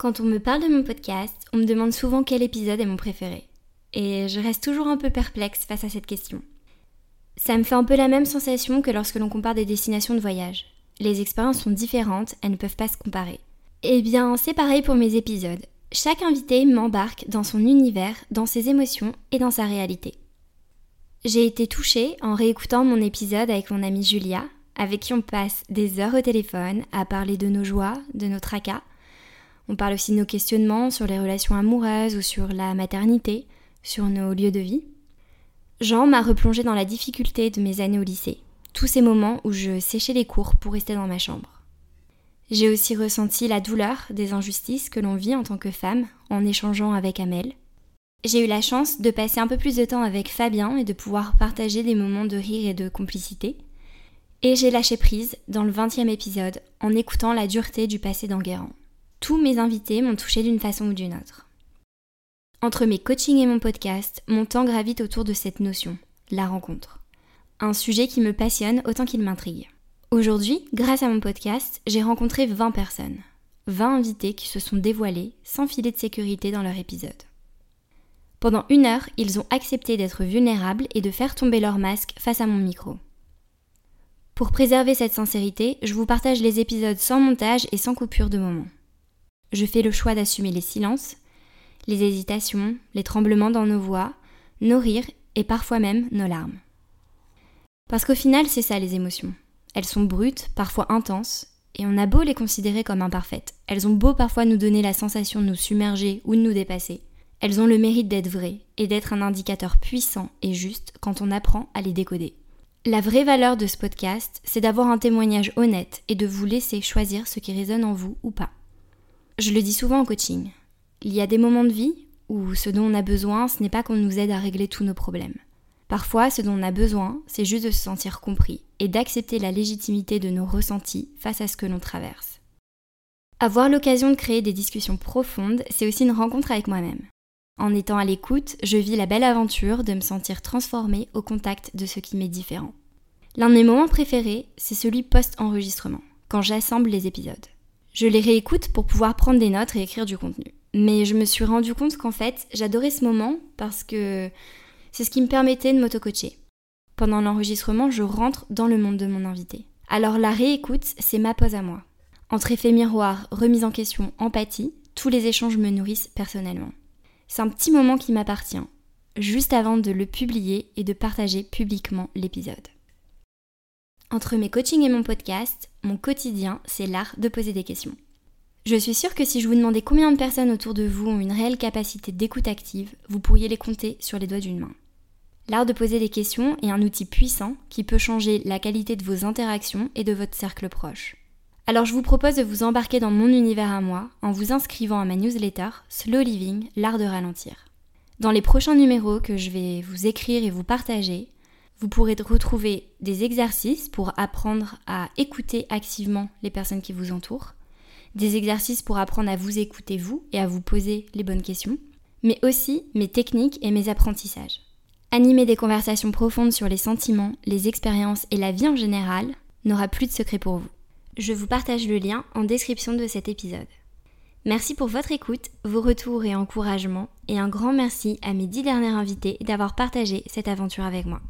quand on me parle de mon podcast, on me demande souvent quel épisode est mon préféré. Et je reste toujours un peu perplexe face à cette question. Ça me fait un peu la même sensation que lorsque l'on compare des destinations de voyage. Les expériences sont différentes, elles ne peuvent pas se comparer. Eh bien, c'est pareil pour mes épisodes. Chaque invité m'embarque dans son univers, dans ses émotions et dans sa réalité. J'ai été touchée en réécoutant mon épisode avec mon amie Julia, avec qui on passe des heures au téléphone à parler de nos joies, de nos tracas, on parle aussi de nos questionnements sur les relations amoureuses ou sur la maternité, sur nos lieux de vie. Jean m'a replongé dans la difficulté de mes années au lycée, tous ces moments où je séchais les cours pour rester dans ma chambre. J'ai aussi ressenti la douleur des injustices que l'on vit en tant que femme en échangeant avec Amel. J'ai eu la chance de passer un peu plus de temps avec Fabien et de pouvoir partager des moments de rire et de complicité. Et j'ai lâché prise dans le 20e épisode en écoutant la dureté du passé d'Enguerrand. Tous mes invités m'ont touché d'une façon ou d'une autre. Entre mes coachings et mon podcast, mon temps gravite autour de cette notion, la rencontre. Un sujet qui me passionne autant qu'il m'intrigue. Aujourd'hui, grâce à mon podcast, j'ai rencontré 20 personnes. 20 invités qui se sont dévoilés sans filet de sécurité dans leur épisode. Pendant une heure, ils ont accepté d'être vulnérables et de faire tomber leur masque face à mon micro. Pour préserver cette sincérité, je vous partage les épisodes sans montage et sans coupure de moment je fais le choix d'assumer les silences, les hésitations, les tremblements dans nos voix, nos rires et parfois même nos larmes. Parce qu'au final, c'est ça les émotions. Elles sont brutes, parfois intenses, et on a beau les considérer comme imparfaites. Elles ont beau parfois nous donner la sensation de nous submerger ou de nous dépasser. Elles ont le mérite d'être vraies et d'être un indicateur puissant et juste quand on apprend à les décoder. La vraie valeur de ce podcast, c'est d'avoir un témoignage honnête et de vous laisser choisir ce qui résonne en vous ou pas. Je le dis souvent en coaching. Il y a des moments de vie où ce dont on a besoin, ce n'est pas qu'on nous aide à régler tous nos problèmes. Parfois, ce dont on a besoin, c'est juste de se sentir compris et d'accepter la légitimité de nos ressentis face à ce que l'on traverse. Avoir l'occasion de créer des discussions profondes, c'est aussi une rencontre avec moi-même. En étant à l'écoute, je vis la belle aventure de me sentir transformée au contact de ce qui m'est différent. L'un de mes moments préférés, c'est celui post-enregistrement, quand j'assemble les épisodes. Je les réécoute pour pouvoir prendre des notes et écrire du contenu. Mais je me suis rendu compte qu'en fait, j'adorais ce moment parce que c'est ce qui me permettait de m'auto-coacher. Pendant l'enregistrement, je rentre dans le monde de mon invité. Alors la réécoute, c'est ma pause à moi. Entre effet miroir, remise en question, empathie, tous les échanges me nourrissent personnellement. C'est un petit moment qui m'appartient, juste avant de le publier et de partager publiquement l'épisode. Entre mes coachings et mon podcast, mon quotidien, c'est l'art de poser des questions. Je suis sûre que si je vous demandais combien de personnes autour de vous ont une réelle capacité d'écoute active, vous pourriez les compter sur les doigts d'une main. L'art de poser des questions est un outil puissant qui peut changer la qualité de vos interactions et de votre cercle proche. Alors je vous propose de vous embarquer dans mon univers à moi en vous inscrivant à ma newsletter Slow Living, l'art de ralentir. Dans les prochains numéros que je vais vous écrire et vous partager, vous pourrez retrouver des exercices pour apprendre à écouter activement les personnes qui vous entourent, des exercices pour apprendre à vous écouter vous et à vous poser les bonnes questions, mais aussi mes techniques et mes apprentissages. Animer des conversations profondes sur les sentiments, les expériences et la vie en général n'aura plus de secret pour vous. Je vous partage le lien en description de cet épisode. Merci pour votre écoute, vos retours et encouragements, et un grand merci à mes dix derniers invités d'avoir partagé cette aventure avec moi.